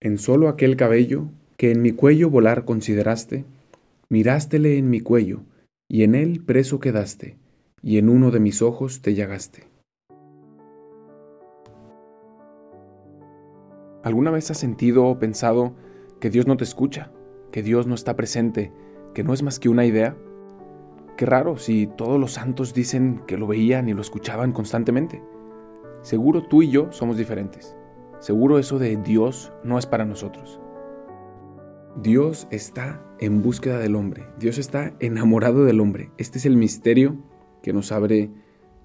En solo aquel cabello que en mi cuello volar consideraste, mirástele en mi cuello, y en él preso quedaste, y en uno de mis ojos te llagaste. ¿Alguna vez has sentido o pensado que Dios no te escucha, que Dios no está presente, que no es más que una idea? Qué raro si todos los santos dicen que lo veían y lo escuchaban constantemente. Seguro tú y yo somos diferentes. Seguro eso de Dios no es para nosotros. Dios está en búsqueda del hombre. Dios está enamorado del hombre. Este es el misterio que nos abre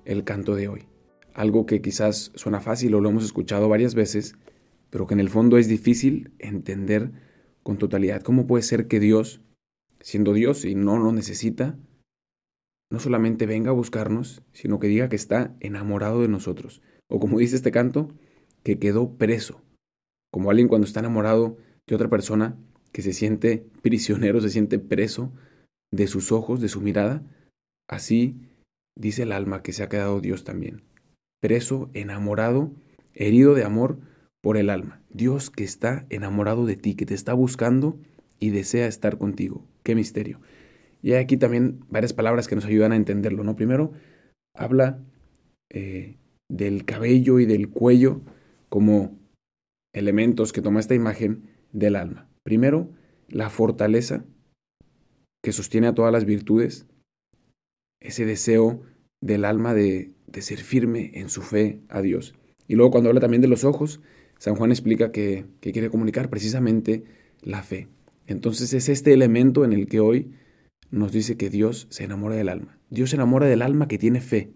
el canto de hoy. Algo que quizás suena fácil o lo hemos escuchado varias veces, pero que en el fondo es difícil entender con totalidad. ¿Cómo puede ser que Dios, siendo Dios y no lo necesita, no solamente venga a buscarnos, sino que diga que está enamorado de nosotros? O como dice este canto, que quedó preso, como alguien cuando está enamorado de otra persona que se siente prisionero, se siente preso de sus ojos, de su mirada, así dice el alma que se ha quedado Dios también, preso, enamorado, herido de amor por el alma. Dios que está enamorado de ti, que te está buscando y desea estar contigo. Qué misterio. Y hay aquí también varias palabras que nos ayudan a entenderlo, ¿no? Primero, habla eh, del cabello y del cuello como elementos que toma esta imagen del alma. Primero, la fortaleza que sostiene a todas las virtudes, ese deseo del alma de, ser firme en su fe a Dios. Y luego cuando habla también de los ojos, San Juan explica que, que quiere comunicar precisamente la fe. Entonces es este elemento en el que hoy nos dice que Dios se enamora del alma. Dios se enamora del alma que tiene fe.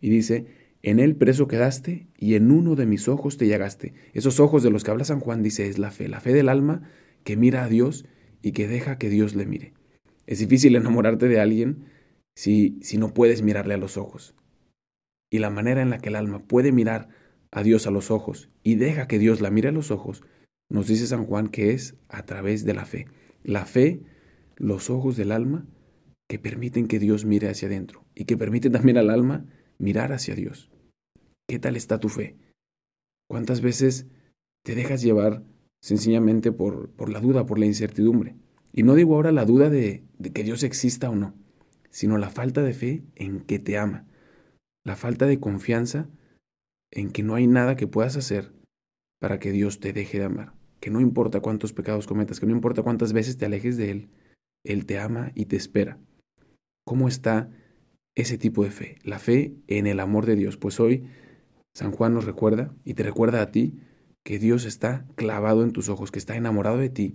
Y dice, en él preso quedaste y en uno de mis ojos te llegaste. Esos ojos de los que habla San Juan dice es la fe, la fe del alma que mira a Dios y que deja que Dios le mire. Es difícil enamorarte de alguien si, si no puedes mirarle a los ojos. Y la manera en la que el alma puede mirar a Dios a los ojos y deja que Dios la mire a los ojos, nos dice San Juan que es a través de la fe. La fe, los ojos del alma, que permiten que Dios mire hacia adentro y que permiten también al alma mirar hacia Dios. ¿Qué tal está tu fe? ¿Cuántas veces te dejas llevar sencillamente por, por la duda, por la incertidumbre? Y no digo ahora la duda de, de que Dios exista o no, sino la falta de fe en que te ama, la falta de confianza en que no hay nada que puedas hacer para que Dios te deje de amar, que no importa cuántos pecados cometas, que no importa cuántas veces te alejes de Él, Él te ama y te espera. ¿Cómo está ese tipo de fe? La fe en el amor de Dios. Pues hoy San Juan nos recuerda y te recuerda a ti que Dios está clavado en tus ojos, que está enamorado de ti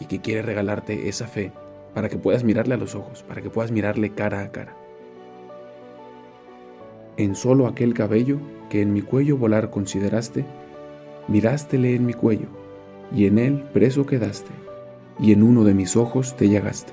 y que quiere regalarte esa fe para que puedas mirarle a los ojos, para que puedas mirarle cara a cara. En solo aquel cabello que en mi cuello volar consideraste, mirástele en mi cuello, y en él preso quedaste, y en uno de mis ojos te llegaste.